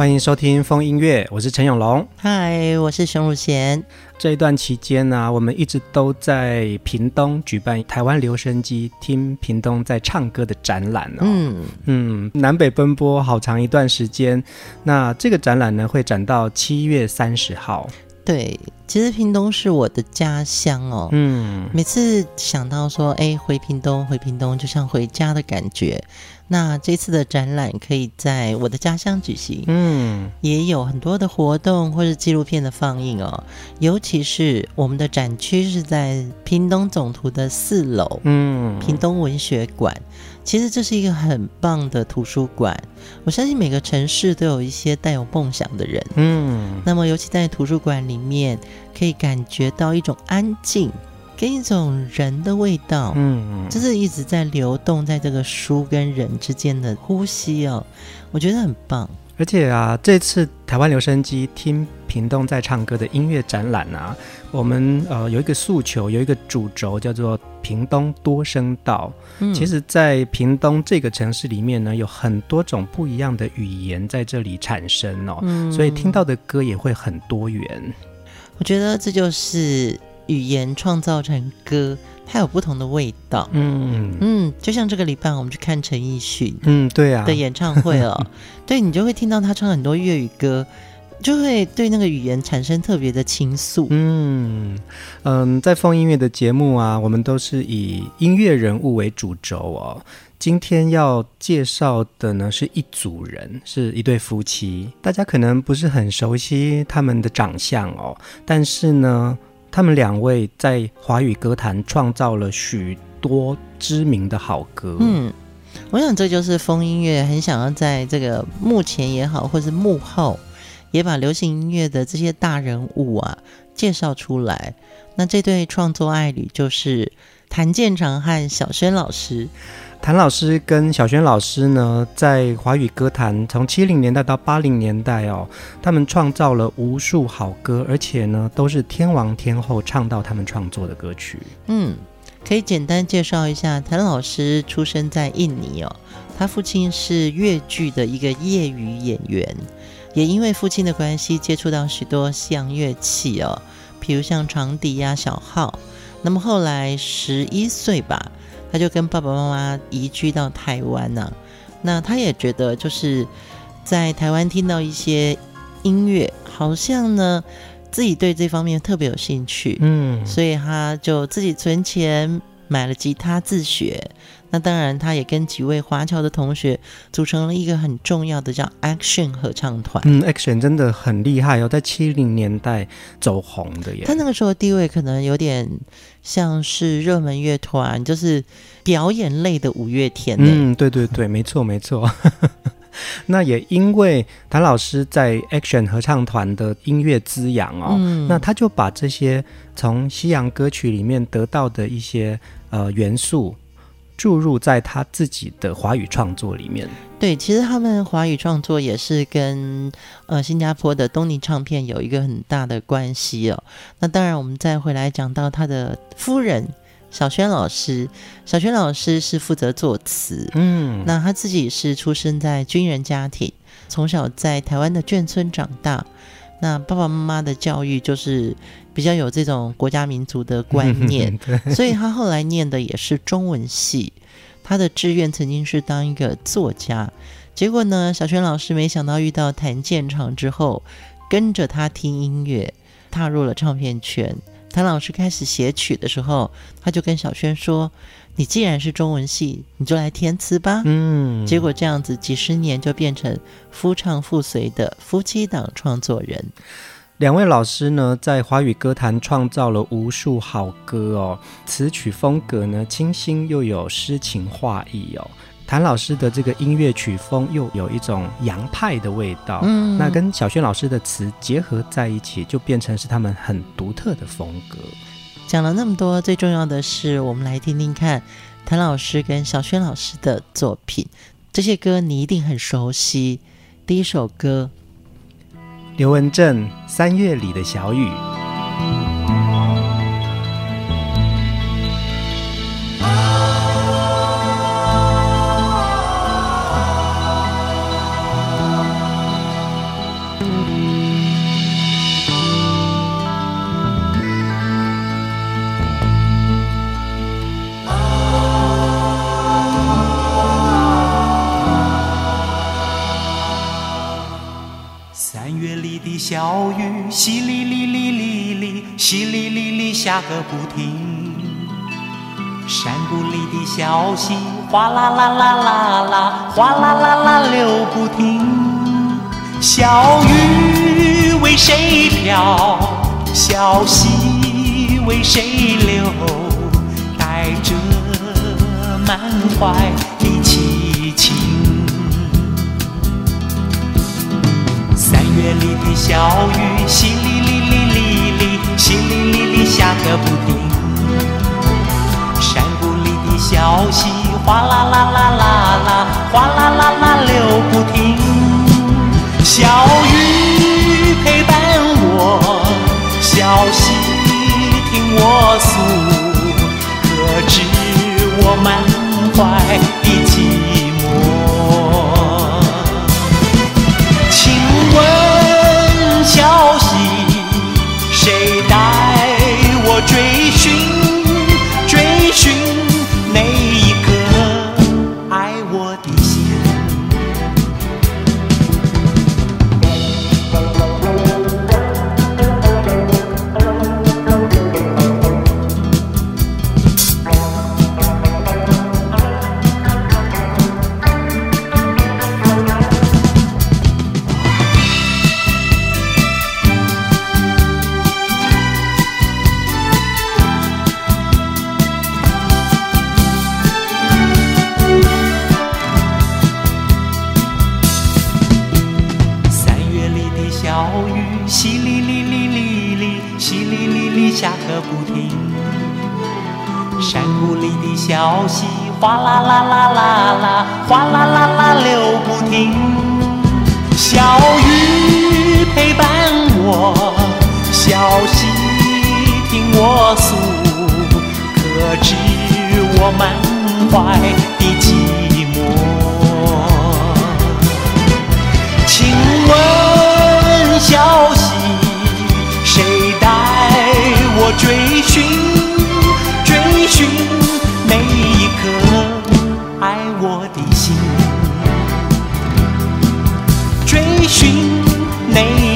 欢迎收听风音乐，我是陈永龙。嗨，我是熊汝贤。这一段期间呢、啊，我们一直都在屏东举办台湾留声机听屏东在唱歌的展览哦。嗯嗯，南北奔波好长一段时间。那这个展览呢，会展到七月三十号。对，其实屏东是我的家乡哦。嗯，每次想到说，哎，回屏东，回屏东，就像回家的感觉。那这次的展览可以在我的家乡举行，嗯，也有很多的活动或是纪录片的放映哦。尤其是我们的展区是在屏东总图的四楼，嗯，屏东文学馆。其实这是一个很棒的图书馆。我相信每个城市都有一些带有梦想的人，嗯，那么尤其在图书馆里面，可以感觉到一种安静。跟一种人的味道，嗯，就是一直在流动在这个书跟人之间的呼吸哦，我觉得很棒。而且啊，这次台湾留声机听屏东在唱歌的音乐展览啊，我们呃有一个诉求，有一个主轴叫做屏东多声道。嗯，其实，在屏东这个城市里面呢，有很多种不一样的语言在这里产生哦，嗯，所以听到的歌也会很多元。我觉得这就是。语言创造成歌，它有不同的味道。嗯嗯，就像这个礼拜我们去看陈奕迅，嗯，对啊的演唱会哦，对，你就会听到他唱很多粤语歌，就会对那个语言产生特别的倾诉。嗯嗯，在放音乐的节目啊，我们都是以音乐人物为主轴哦。今天要介绍的呢是一组人，是一对夫妻，大家可能不是很熟悉他们的长相哦，但是呢。他们两位在华语歌坛创造了许多知名的好歌。嗯，我想这就是风音乐很想要在这个幕前也好，或是幕后，也把流行音乐的这些大人物啊介绍出来。那这对创作爱侣就是谭健常和小轩老师。谭老师跟小轩老师呢，在华语歌坛从七零年代到八零年代哦，他们创造了无数好歌，而且呢，都是天王天后唱到他们创作的歌曲。嗯，可以简单介绍一下，谭老师出生在印尼哦，他父亲是粤剧的一个业余演员，也因为父亲的关系接触到许多西洋乐器哦，比如像长笛呀、小号。那么后来十一岁吧。他就跟爸爸妈妈移居到台湾呢、啊，那他也觉得就是在台湾听到一些音乐，好像呢自己对这方面特别有兴趣，嗯，所以他就自己存钱买了吉他自学。那当然，他也跟几位华侨的同学组成了一个很重要的叫 Action 合唱团。嗯，Action 真的很厉害哦，在七零年代走红的耶。他那个时候地位可能有点像是热门乐团，就是表演类的五月天。嗯，对对对，没错没错。那也因为谭老师在 Action 合唱团的音乐滋养哦，嗯，那他就把这些从西洋歌曲里面得到的一些呃元素。注入在他自己的华语创作里面。对，其实他们华语创作也是跟呃新加坡的东尼唱片有一个很大的关系哦。那当然，我们再回来讲到他的夫人小轩老师，小轩老师是负责作词，嗯，那他自己是出生在军人家庭，从小在台湾的眷村长大。那爸爸妈妈的教育就是比较有这种国家民族的观念，所以他后来念的也是中文系。他的志愿曾经是当一个作家，结果呢，小轩老师没想到遇到谭健常之后，跟着他听音乐，踏入了唱片圈。谭老师开始写曲的时候，他就跟小轩说：“你既然是中文系，你就来填词吧。”嗯，结果这样子几十年就变成夫唱妇随的夫妻档创作人。两位老师呢，在华语歌坛创造了无数好歌哦，词曲风格呢清新又有诗情画意哦。谭老师的这个音乐曲风又有一种洋派的味道，嗯，那跟小轩老师的词结合在一起，就变成是他们很独特的风格。讲了那么多，最重要的是，我们来听听看谭老师跟小轩老师的作品，这些歌你一定很熟悉。第一首歌，刘文正《三月里的小雨》。下个不停。山谷里的小溪哗啦啦啦啦啦，哗啦啦啦流不停。小雨为谁飘？小溪为谁流？带着满怀的凄情。月里的小雨，淅沥沥沥，淅沥沥沥下个不停。山谷里的小溪，哗啦啦啦啦啦，哗啦啦啦流不停。小雨陪伴我，小溪听我诉，可知我满怀的寂那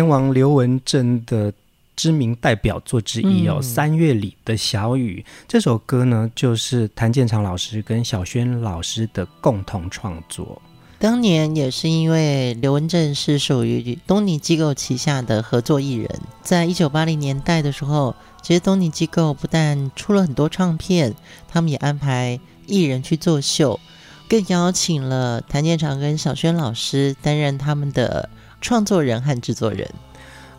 天王刘文正的知名代表作之一哦，嗯《三月里的小雨》这首歌呢，就是谭健常老师跟小轩老师的共同创作。当年也是因为刘文正是属于东尼机构旗下的合作艺人，在一九八零年代的时候，其实东尼机构不但出了很多唱片，他们也安排艺人去作秀，更邀请了谭健常跟小轩老师担任他们的。创作人和制作人，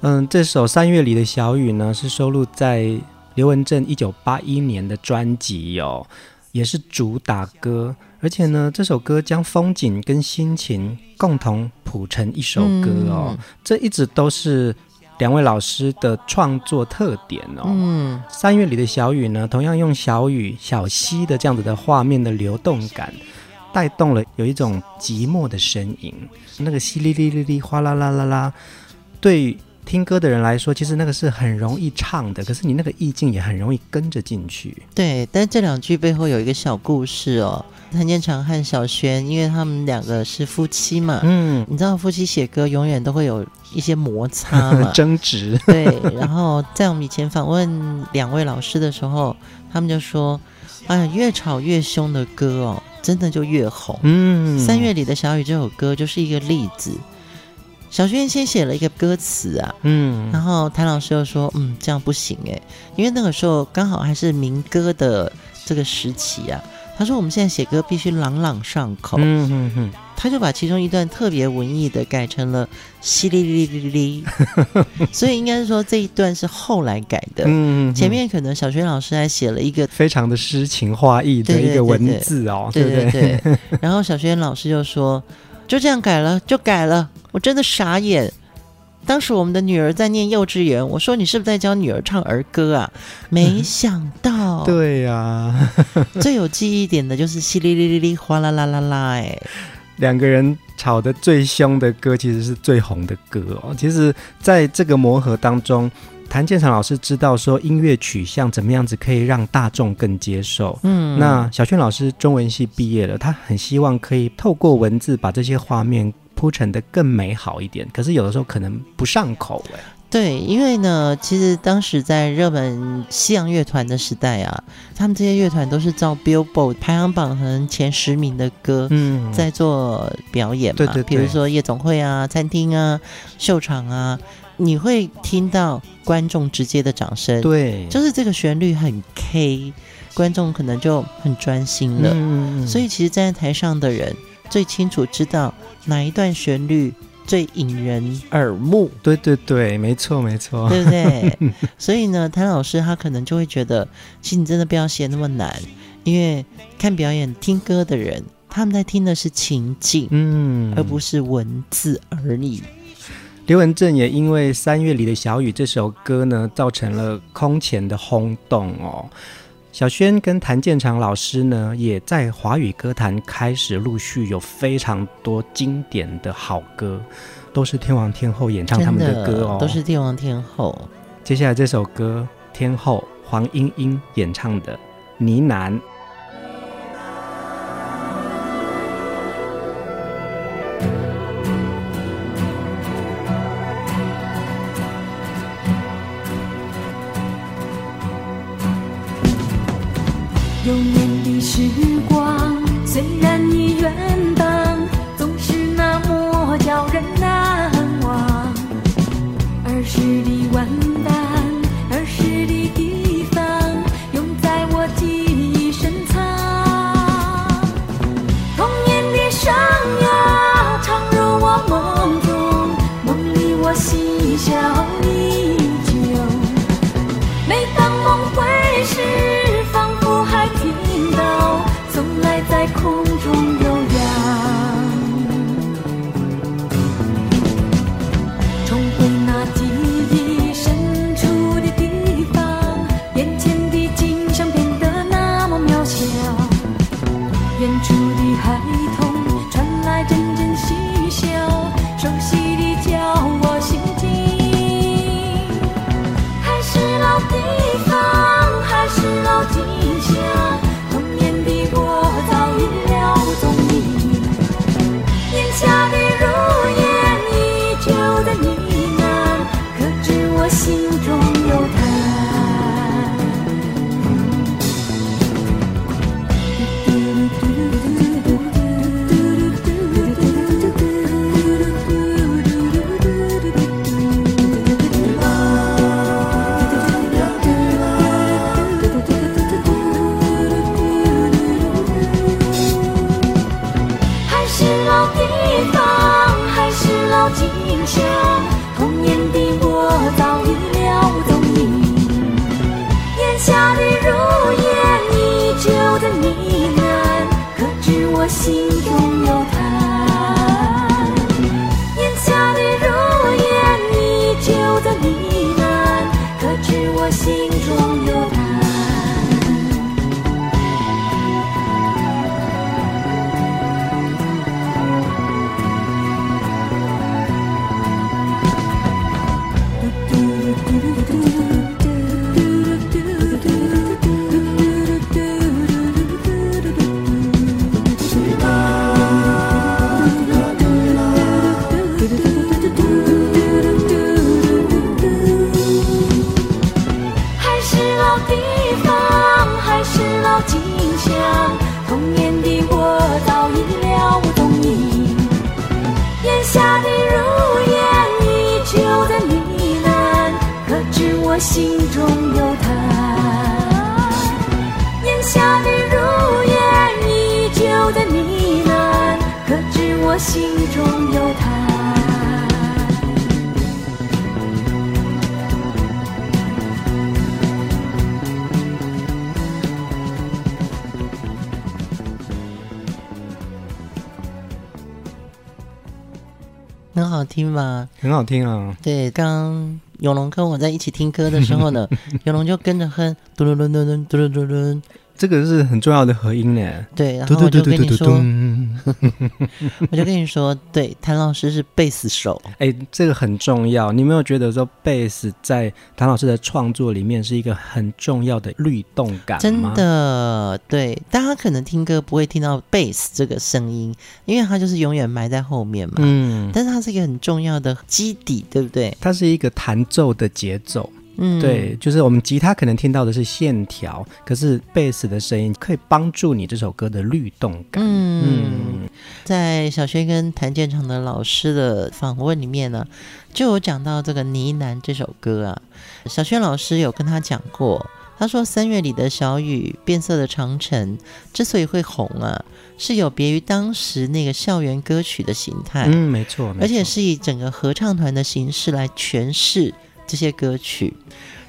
嗯，这首《三月里的小雨》呢，是收录在刘文正一九八一年的专辑哦，也是主打歌。而且呢，这首歌将风景跟心情共同谱成一首歌哦，嗯、这一直都是两位老师的创作特点哦。嗯，三月里的小雨呢，同样用小雨、小溪的这样子的画面的流动感，带动了有一种寂寞的声音，那个淅沥沥沥沥，哗啦啦啦啦，对。听歌的人来说，其实那个是很容易唱的，可是你那个意境也很容易跟着进去。对，但这两句背后有一个小故事哦。谭健常和小轩，因为他们两个是夫妻嘛，嗯，你知道夫妻写歌永远都会有一些摩擦嘛，争执。对，然后在我们以前访问两位老师的时候，他们就说：“哎呀，越吵越凶的歌哦，真的就越红。”嗯，三月里的小雨这首歌就是一个例子。小轩先写了一个歌词啊，嗯，然后谭老师又说，嗯，这样不行诶，因为那个时候刚好还是民歌的这个时期啊。他说我们现在写歌必须朗朗上口，嗯嗯嗯，他就把其中一段特别文艺的改成了淅沥沥沥沥，所以应该是说这一段是后来改的，嗯，前面可能小轩老师还写了一个非常的诗情画意的一个文字哦，对对对，然后小轩老师就说就这样改了，就改了。我真的傻眼，当时我们的女儿在念幼稚园，我说你是不是在教女儿唱儿歌啊？没想到，对呀，最有记忆点的就是淅沥沥沥沥，哗啦啦啦啦，哎，两个人吵得最凶的歌，其实是最红的歌哦。其实，在这个磨合当中。谭健常老师知道说音乐取向怎么样子可以让大众更接受。嗯，那小轩老师中文系毕业了，他很希望可以透过文字把这些画面铺陈的更美好一点。可是有的时候可能不上口哎。对，因为呢，其实当时在热门西洋乐团的时代啊，他们这些乐团都是照 Billboard 排行榜可能前十名的歌，嗯，在做表演嘛。对对对。比如说夜总会啊、餐厅啊、秀场啊。你会听到观众直接的掌声，对，就是这个旋律很 K，观众可能就很专心了。嗯，所以其实站在台上的人最清楚知道哪一段旋律最引人耳目。对对对，没错没错，对不对？所以呢，谭老师他可能就会觉得，其实你真的不要写那么难，因为看表演、听歌的人，他们在听的是情境，嗯，而不是文字而已。刘文正也因为《三月里的小雨》这首歌呢，造成了空前的轰动哦。小轩跟谭建常老师呢，也在华语歌坛开始陆续有非常多经典的好歌，都是天王天后演唱他们的歌哦，都是天王天后。接下来这首歌，天后黄莺莺演唱的《呢喃》。上，童年的我早已了踪影。眼下的如烟依旧的呢喃，可知我心中有叹。眼下的如烟依旧的呢喃，可知我心中有。童年的我早已了无踪影，眼下的如烟依旧的呢喃，可知我心中有他？眼下的如烟依旧的呢喃，可知我心中有他？很好听吧？很好听啊！对，刚永龙跟我在一起听歌的时候呢，永龙就跟着哼，嘟噜噜噜噜嘟噜噜噜。这个是很重要的合音呢。对，然后我就跟你说，我就跟你说，对，谭老师是贝斯手。哎，这个很重要。你有没有觉得说，贝斯在谭老师的创作里面是一个很重要的律动感？真的，对，大家可能听歌不会听到贝斯这个声音，因为它就是永远埋在后面嘛。嗯，但是它是一个很重要的基底，对不对？它是一个弹奏的节奏。嗯，对，就是我们吉他可能听到的是线条，可是贝斯的声音可以帮助你这首歌的律动感。嗯，嗯，在小轩跟谭建成的老师的访问里面呢，就有讲到这个《呢喃》这首歌啊。小轩老师有跟他讲过，他说三月里的小雨，变色的长城之所以会红啊，是有别于当时那个校园歌曲的形态。嗯，没错，没错，而且是以整个合唱团的形式来诠释。这些歌曲，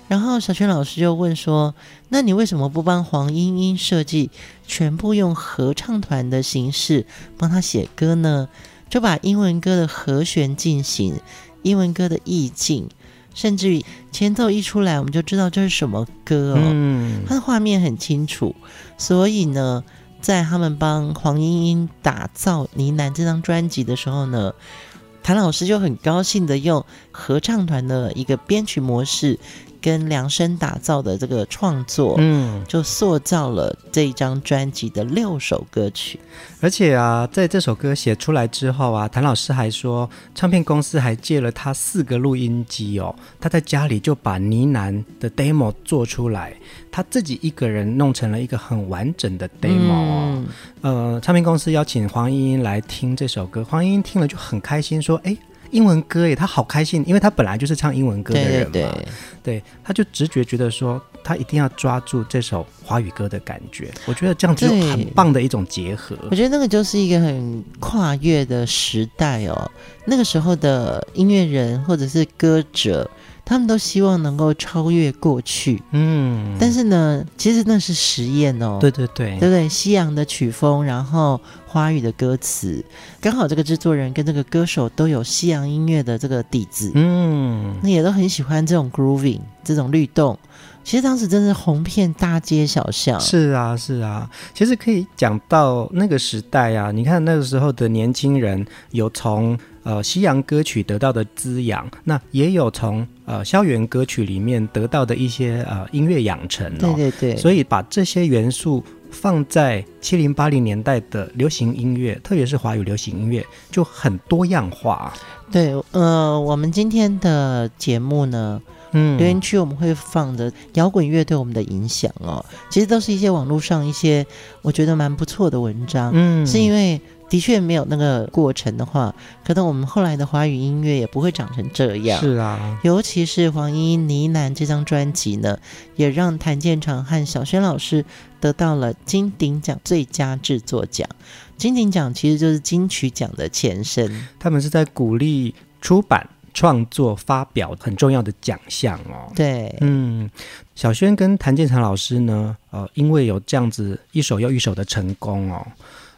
然后小泉老师就问说：“那你为什么不帮黄莺莺设计全部用合唱团的形式帮他写歌呢？就把英文歌的和弦进行，英文歌的意境，甚至于前奏一出来，我们就知道这是什么歌哦。嗯，他的画面很清楚，所以呢，在他们帮黄莺莺打造《呢喃》这张专辑的时候呢。”谭老师就很高兴的用合唱团的一个编曲模式，跟量身打造的这个创作，嗯，就塑造了这一张专辑的六首歌曲。而且啊，在这首歌写出来之后啊，谭老师还说，唱片公司还借了他四个录音机哦，他在家里就把呢喃的 demo 做出来。他自己一个人弄成了一个很完整的 demo，嗯、呃，唱片公司邀请黄莺莺来听这首歌，黄莺莺听了就很开心，说：“哎，英文歌耶！”他好开心，因为他本来就是唱英文歌的人嘛，对，对，对，对，他就直觉觉得说，他一定要抓住这首华语歌的感觉。我觉得这样子很棒的一种结合。我觉得那个就是一个很跨越的时代哦，那个时候的音乐人或者是歌者。他们都希望能够超越过去，嗯，但是呢，其实那是实验哦，对对对，对不对？西洋的曲风，然后华语的歌词，刚好这个制作人跟这个歌手都有西洋音乐的这个底子，嗯，那也都很喜欢这种 grooving 这种律动。其实当时真是红遍大街小巷。是啊，是啊。其实可以讲到那个时代啊，你看那个时候的年轻人有从呃西洋歌曲得到的滋养，那也有从呃校园歌曲里面得到的一些呃音乐养成哦。对对对。所以把这些元素放在七零八零年代的流行音乐，特别是华语流行音乐，就很多样化。对，呃，我们今天的节目呢。嗯，留言区我们会放的摇滚乐对我们的影响哦，其实都是一些网络上一些我觉得蛮不错的文章。嗯，是因为的确没有那个过程的话，可能我们后来的华语音乐也不会长成这样。是啊，尤其是黄莺莺呢喃这张专辑呢，也让谭健常和小轩老师得到了金鼎奖最佳制作奖。金鼎奖其实就是金曲奖的前身，他们是在鼓励出版。创作发表很重要的奖项哦。对，嗯，小轩跟谭健常老师呢，呃，因为有这样子一首又一首的成功哦，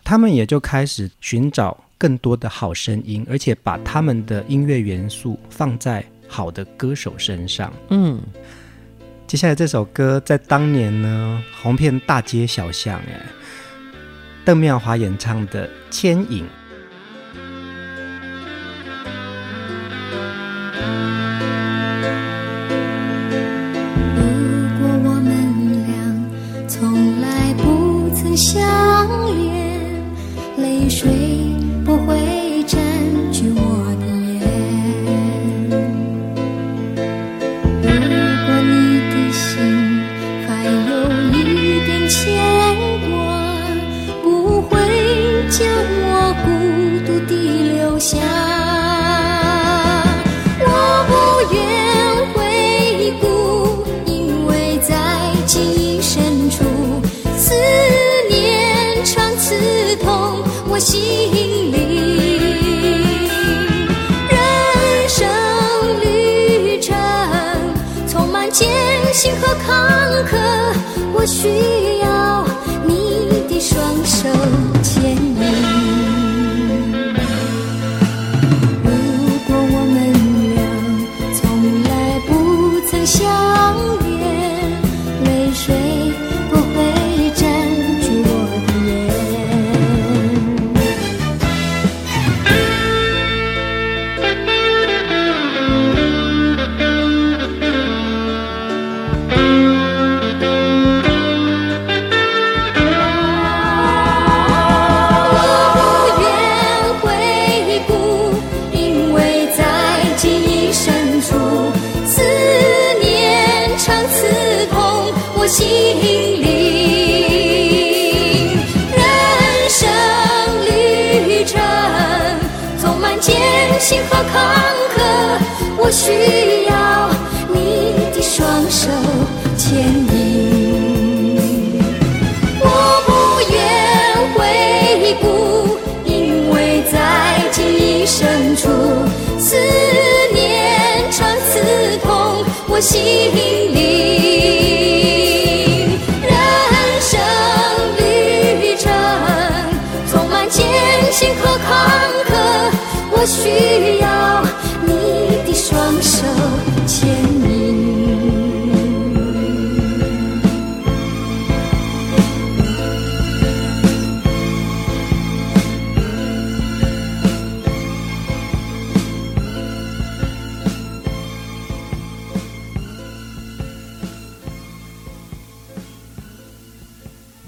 他们也就开始寻找更多的好声音，而且把他们的音乐元素放在好的歌手身上。嗯，接下来这首歌在当年呢，红遍大街小巷，哎，邓妙华演唱的《牵引》。suis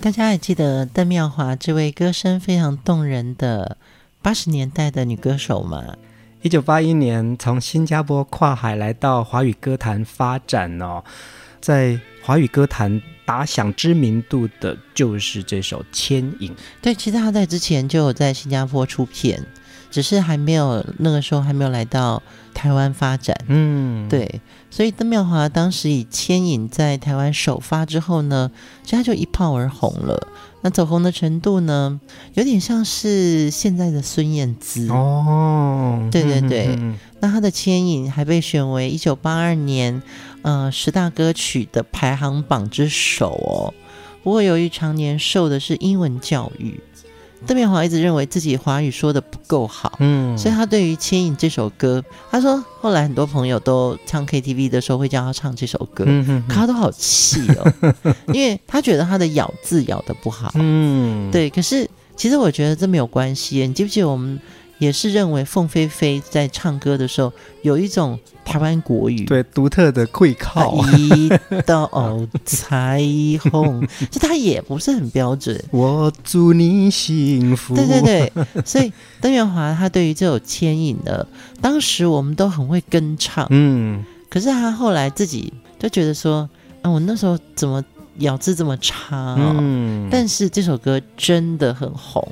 大家还记得邓妙华这位歌声非常动人的八十年代的女歌手吗？一九八一年从新加坡跨海来到华语歌坛发展哦，在华语歌坛打响知名度的就是这首《牵引》。对，其实他在之前就有在新加坡出片，只是还没有那个时候还没有来到台湾发展。嗯，对。所以邓妙华当时以《牵引》在台湾首发之后呢，其实他就一炮而红了。那走红的程度呢，有点像是现在的孙燕姿哦。对对对，那他的《牵引》还被选为一九八二年呃十大歌曲的排行榜之首哦。不过由于常年受的是英文教育。邓妙华一直认为自己华语说的不够好，嗯，所以他对于《牵引》这首歌，他说后来很多朋友都唱 KTV 的时候会叫他唱这首歌，嗯哼哼，可他都好气哦，因为他觉得他的咬字咬得不好，嗯，对，可是其实我觉得这没有关系，你记不记得我们？也是认为凤飞飞在唱歌的时候有一种台湾国语，对独特的气口。一道彩虹，就他也不是很标准。我祝你幸福。对对对，所以邓元华他对于这首牵引的，当时我们都很会跟唱，嗯，可是他后来自己就觉得说，啊，我那时候怎么咬字这么差哦？嗯，但是这首歌真的很红。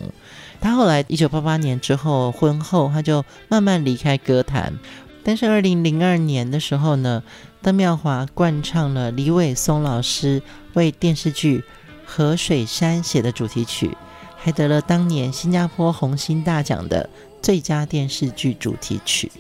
他后来一九八八年之后婚后，他就慢慢离开歌坛。但是二零零二年的时候呢，邓妙华灌唱了李伟松老师为电视剧《河水山》写的主题曲，还得了当年新加坡红星大奖的最佳电视剧主题曲。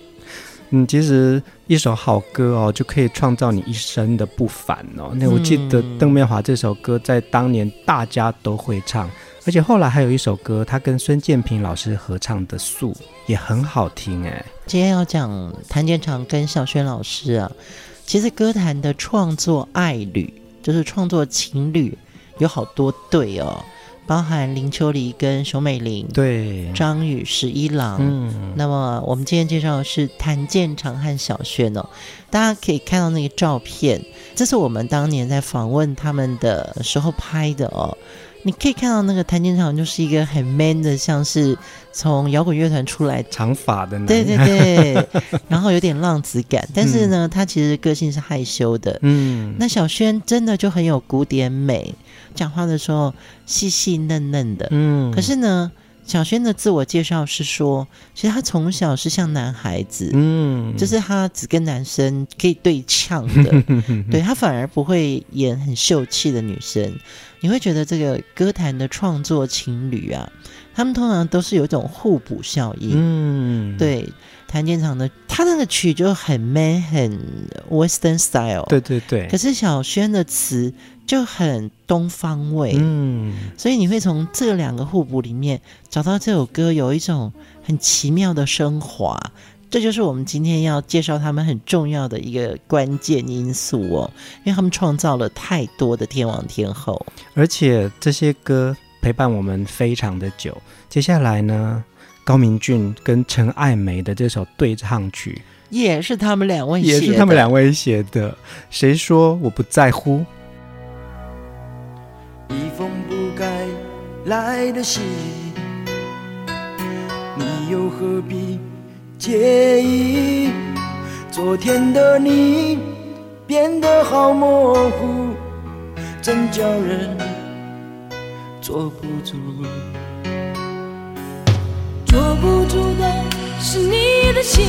嗯，其实一首好歌哦，就可以创造你一生的不凡哦。那我记得邓妙华这首歌在当年大家都会唱。而且后来还有一首歌，他跟孙建平老师合唱的《素》也很好听哎。今天要讲谭健常跟小轩老师啊，其实歌坛的创作爱侣，就是创作情侣，有好多对哦。包含林秋离跟熊美玲，对，张宇十一郎，嗯，那么我们今天介绍的是谭健常和小轩哦，大家可以看到那个照片，这是我们当年在访问他们的时候拍的哦，你可以看到那个谭健常就是一个很 man 的，像是从摇滚乐团出来，长发的男，对对对，然后有点浪子感，但是呢，嗯、他其实个性是害羞的，嗯，那小轩真的就很有古典美。讲话的时候细细嫩嫩的，嗯，可是呢，小轩的自我介绍是说，其实他从小是像男孩子，嗯，就是他只跟男生可以对呛的，对，他反而不会演很秀气的女生。你会觉得这个歌坛的创作情侣啊，他们通常都是有一种互补效应，嗯，对。谭健常的他那个曲就很 man 很 Western style，对对对。可是小轩的词就很东方味，嗯。所以你会从这两个互补里面找到这首歌有一种很奇妙的升华，这就是我们今天要介绍他们很重要的一个关键因素哦，因为他们创造了太多的天王天后，而且这些歌陪伴我们非常的久。接下来呢？高明俊跟陈爱梅的这首对唱曲，也是他们两位写的，也是他们两位写的。谁说我不在乎？一封不该来的信，你又何必介意？昨天的你变得好模糊，真叫人坐不住。坐不住的是你的心，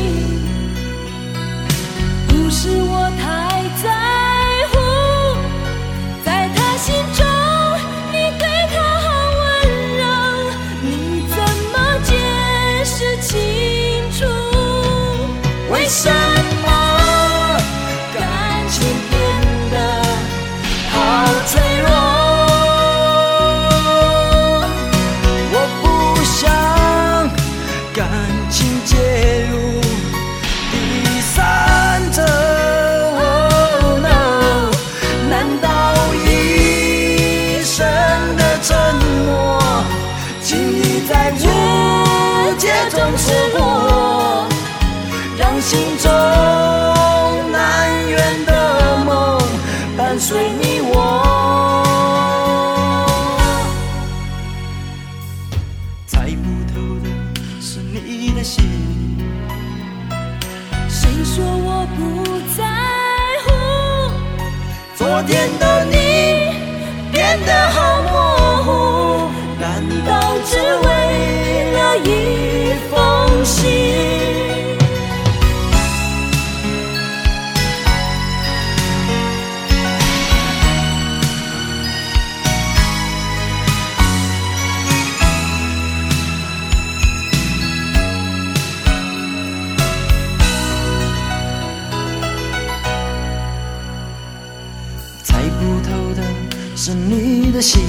的心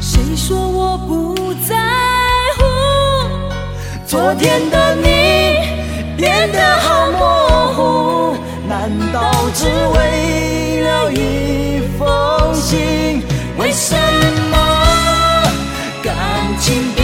谁说我不在乎昨天的你变得好模糊难道只为了一封信为什么感情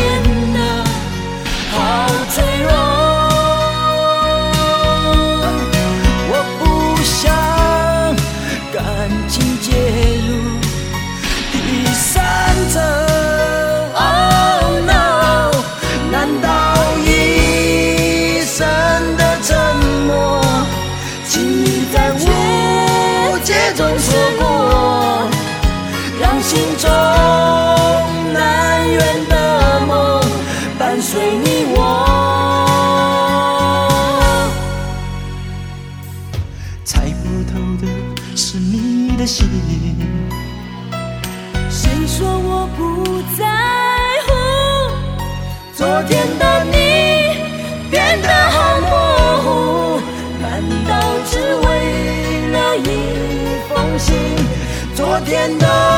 昨天的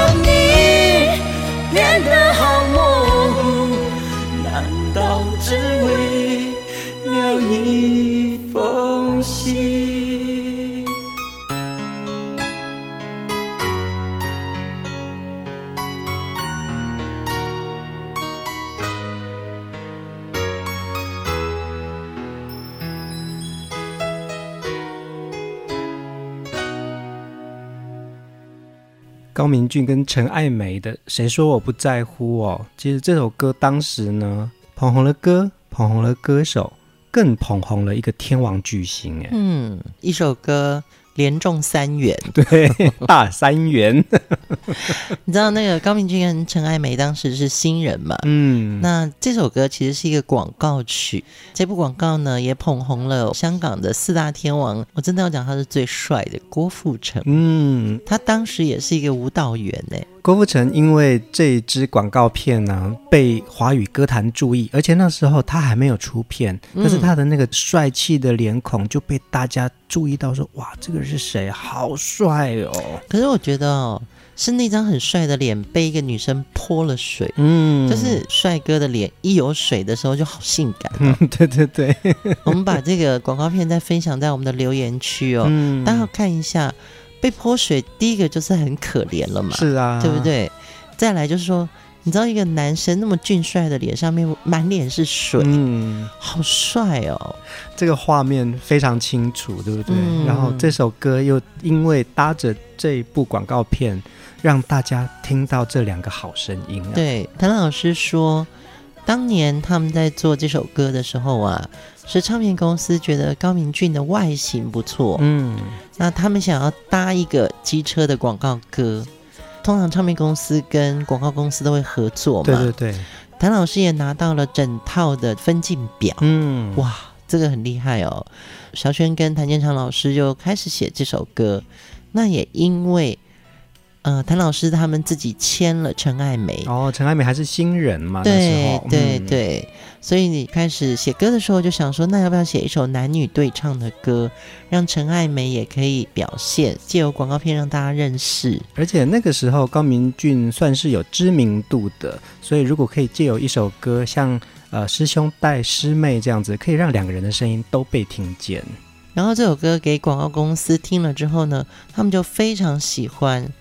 明俊跟陈爱梅的《谁说我不在乎》哦，其实这首歌当时呢，捧红了歌，捧红了歌手，更捧红了一个天王巨星哎。嗯，一首歌。连中三元，对，大三元。你知道那个高明君跟陈爱梅当时是新人嘛？嗯，那这首歌其实是一个广告曲，这部广告呢也捧红了香港的四大天王。我真的要讲他是最帅的郭富城。嗯，他当时也是一个舞蹈员呢。郭富城因为这支广告片呢、啊，被华语歌坛注意，而且那时候他还没有出片，但是他的那个帅气的脸孔就被大家注意到说，说哇，这个是谁？好帅哦！可是我觉得哦，是那张很帅的脸被一个女生泼了水，嗯，就是帅哥的脸一有水的时候就好性感、哦。嗯，对对对，我们把这个广告片再分享在我们的留言区哦，嗯、大家看一下。被泼水，第一个就是很可怜了嘛，是啊，对不对？再来就是说，你知道一个男生那么俊帅的脸上面满脸是水，嗯，好帅哦，这个画面非常清楚，对不对？嗯、然后这首歌又因为搭着这一部广告片，让大家听到这两个好声音啊。对，谭老师说，当年他们在做这首歌的时候啊。是唱片公司觉得高明俊的外形不错，嗯，那他们想要搭一个机车的广告歌。通常唱片公司跟广告公司都会合作嘛，对对对。谭老师也拿到了整套的分镜表，嗯，哇，这个很厉害哦。小轩跟谭健常老师就开始写这首歌，那也因为。呃，谭老师他们自己签了陈爱梅哦，陈爱梅还是新人嘛，对对对，所以你开始写歌的时候就想说，那要不要写一首男女对唱的歌，让陈爱梅也可以表现，借由广告片让大家认识。而且那个时候高明俊算是有知名度的，所以如果可以借由一首歌，像呃师兄带师妹这样子，可以让两个人的声音都被听见。然后这首歌给广告公司听了之后呢，他们就非常喜欢。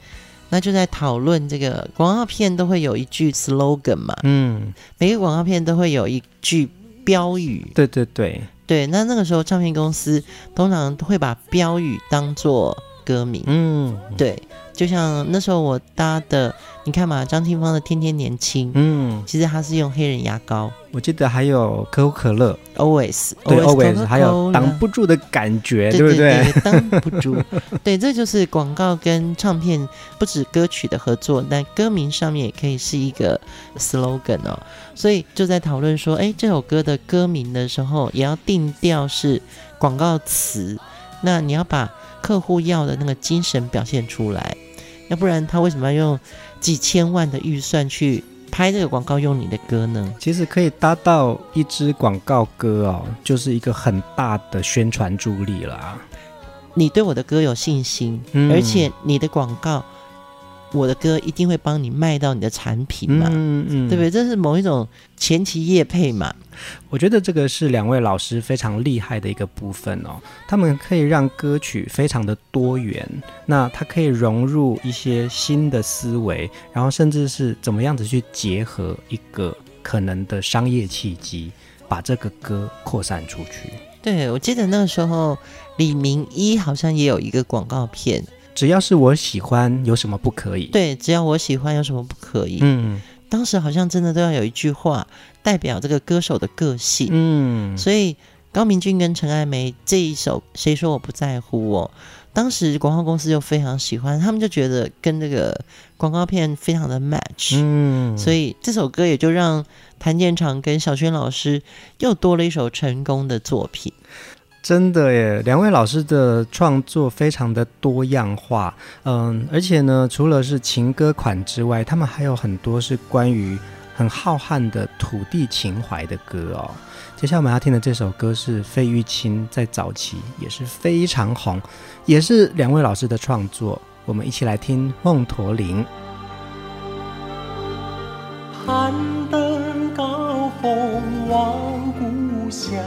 那就在讨论这个广告片都会有一句 slogan 嘛，嗯，每个广告片都会有一句标语，对对对对。那那个时候唱片公司通常会把标语当做歌名，嗯，对。就像那时候我搭的，你看嘛，张清芳的《天天年轻》，嗯，其实他是用黑人牙膏。我记得还有可口可乐，Always，对，Always，还有挡不住的感觉，对不对？挡不住，对，这就是广告跟唱片不止歌曲的合作，但歌名上面也可以是一个 slogan 哦。所以就在讨论说，哎，这首歌的歌名的时候，也要定调是广告词，那你要把客户要的那个精神表现出来。要不然他为什么要用几千万的预算去拍这个广告用你的歌呢？其实可以搭到一支广告歌哦，就是一个很大的宣传助力了啊。你对我的歌有信心，嗯、而且你的广告。我的歌一定会帮你卖到你的产品嘛，嗯嗯，对不对？这是某一种前期业配嘛。我觉得这个是两位老师非常厉害的一个部分哦，他们可以让歌曲非常的多元，那它可以融入一些新的思维，然后甚至是怎么样子去结合一个可能的商业契机，把这个歌扩散出去。对，我记得那个时候李明一好像也有一个广告片。只要是我喜欢，有什么不可以？对，只要我喜欢，有什么不可以？嗯，当时好像真的都要有一句话代表这个歌手的个性。嗯，所以高明骏跟陈爱梅这一首《谁说我不在乎》我，当时广告公司就非常喜欢，他们就觉得跟这个广告片非常的 match。嗯，所以这首歌也就让谭健常跟小轩老师又多了一首成功的作品。真的耶，两位老师的创作非常的多样化，嗯，而且呢，除了是情歌款之外，他们还有很多是关于很浩瀚的土地情怀的歌哦。接下来我们要听的这首歌是费玉清在早期也是非常红，也是两位老师的创作，我们一起来听《梦驼铃》。攀登高峰望故乡，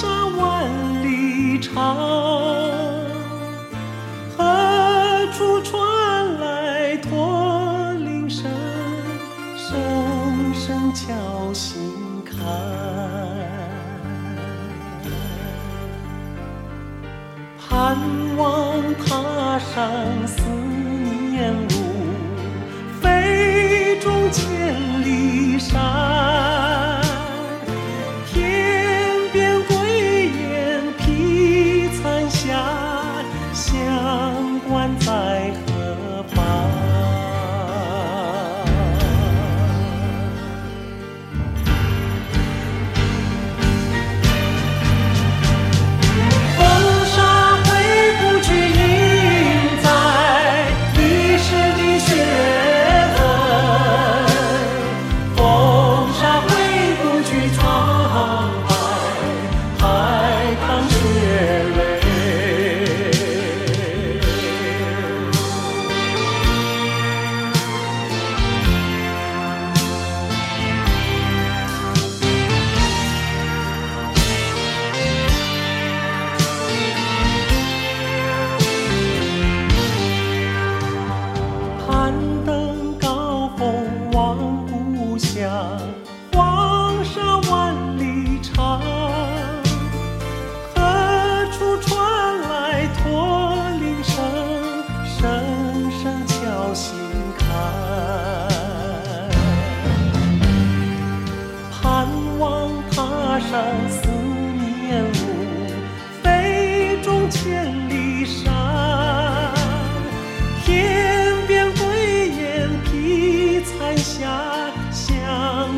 沙万里长，何处传来驼铃声？声声敲心坎。盼望踏上思念路，飞纵千里山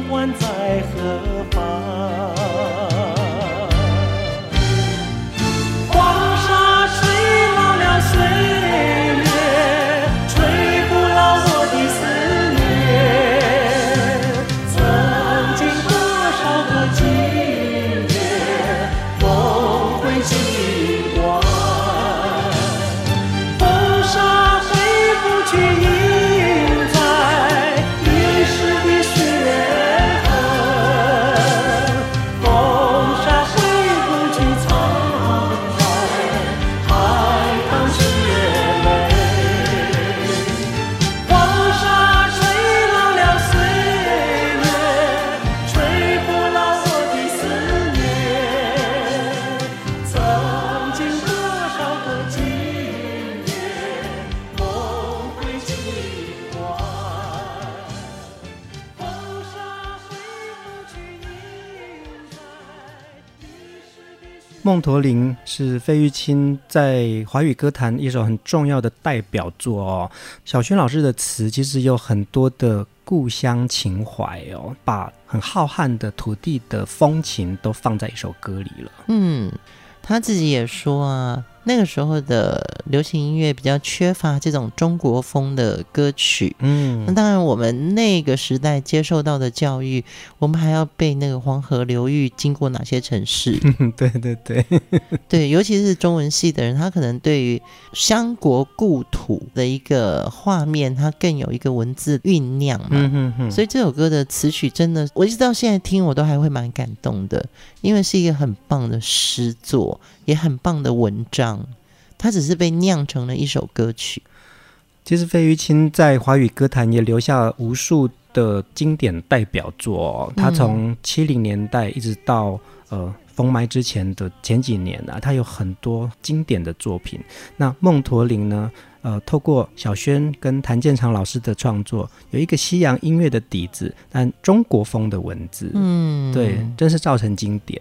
今在何方。梦驼铃是费玉清在华语歌坛一首很重要的代表作哦。小轩老师的词其实有很多的故乡情怀哦，把很浩瀚的土地的风情都放在一首歌里了。嗯，他自己也说啊。那个时候的流行音乐比较缺乏这种中国风的歌曲，嗯，那当然我们那个时代接受到的教育，我们还要背那个黄河流域经过哪些城市，对 对对，对，尤其是中文系的人，他可能对于乡国故土的一个画面，他更有一个文字酝酿嘛，嗯哼哼，所以这首歌的词曲真的，我一直到现在听我都还会蛮感动的，因为是一个很棒的诗作。也很棒的文章，它只是被酿成了一首歌曲。其实费玉清在华语歌坛也留下无数的经典代表作。他从七零年代一直到呃封麦之前的前几年啊，他有很多经典的作品。那《梦驼铃》呢？呃，透过小轩跟谭建长老师的创作，有一个西洋音乐的底子，但中国风的文字，嗯，对，真是造成经典。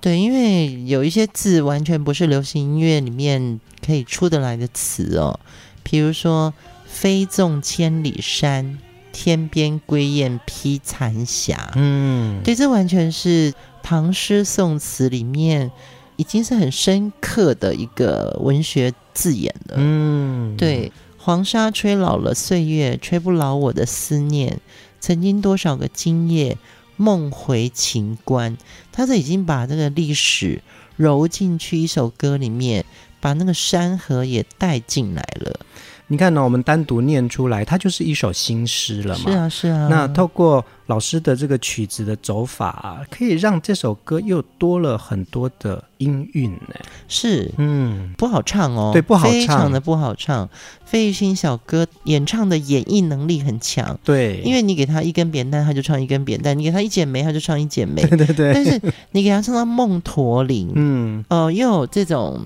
对，因为有一些字完全不是流行音乐里面可以出得来的词哦，比如说“飞纵千里山，天边归雁披残霞”。嗯，对，这完全是唐诗宋词里面已经是很深刻的一个文学字眼的。嗯，对，黄沙吹老了岁月，吹不老我的思念。曾经多少个今夜。梦回秦关，他是已经把这个历史揉进去一首歌里面，把那个山河也带进来了。你看呢？我们单独念出来，它就是一首新诗了嘛。是啊，是啊。那透过老师的这个曲子的走法啊，可以让这首歌又多了很多的音韵呢。是，嗯，不好唱哦。对，不好唱，非常的不好唱。费玉清小哥演唱的演绎能力很强。对，因为你给他一根扁担，他就唱一根扁担；你给他一剪梅，他就唱一剪梅。对对对。但是你给他唱到梦驼铃，嗯，哦、呃，又有这种。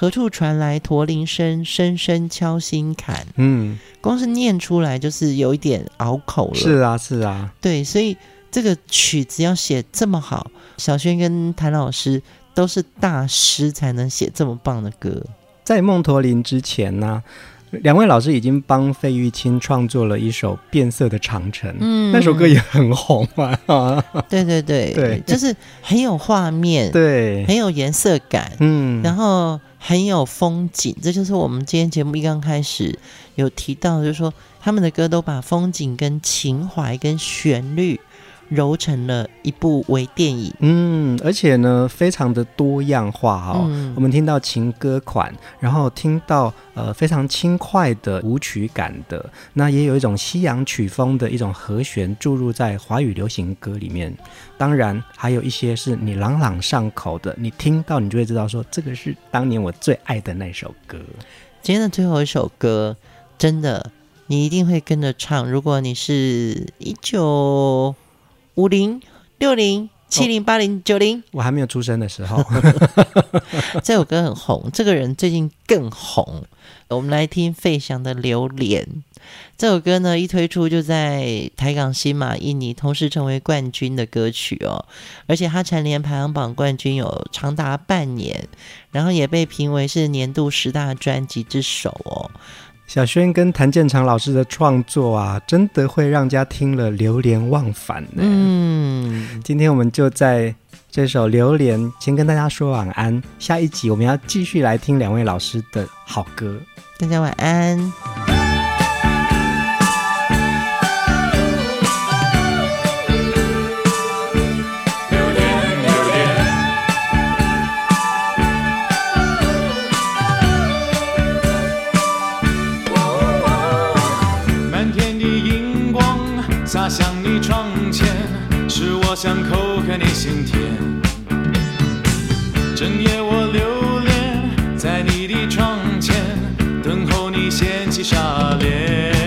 何处传来驼铃声，声声敲心坎。嗯，光是念出来就是有一点拗口了。是啊，是啊，对，所以这个曲子要写这么好，小轩跟谭老师都是大师才能写这么棒的歌。在梦驼铃之前呢、啊。两位老师已经帮费玉清创作了一首《变色的长城》，嗯，那首歌也很红啊。对对对对，就是很有画面，对，很有颜色感，嗯，然后很有风景。这就是我们今天节目一刚开始有提到，就是说他们的歌都把风景跟情怀跟旋律。揉成了一部微电影，嗯，而且呢，非常的多样化哦。嗯、我们听到情歌款，然后听到呃非常轻快的舞曲感的，那也有一种西洋曲风的一种和弦注入在华语流行歌里面。当然，还有一些是你朗朗上口的，你听到你就会知道说这个是当年我最爱的那首歌。今天的最后一首歌，真的你一定会跟着唱。如果你是一九。五零、六零、七零、八零、九零，我还没有出生的时候，这首歌很红。这个人最近更红。我们来听费翔的《榴莲》这首歌呢，一推出就在台港新马印尼同时成为冠军的歌曲哦，而且它蝉联排行榜冠军有长达半年，然后也被评为是年度十大专辑之首哦。小轩跟谭建常老师的创作啊，真的会让家听了流连忘返呢。嗯，今天我们就在这首《榴莲》先跟大家说晚安，下一集我们要继续来听两位老师的好歌。大家晚安。想叩开你心田，整夜我留恋在你的窗前，等候你掀起纱帘。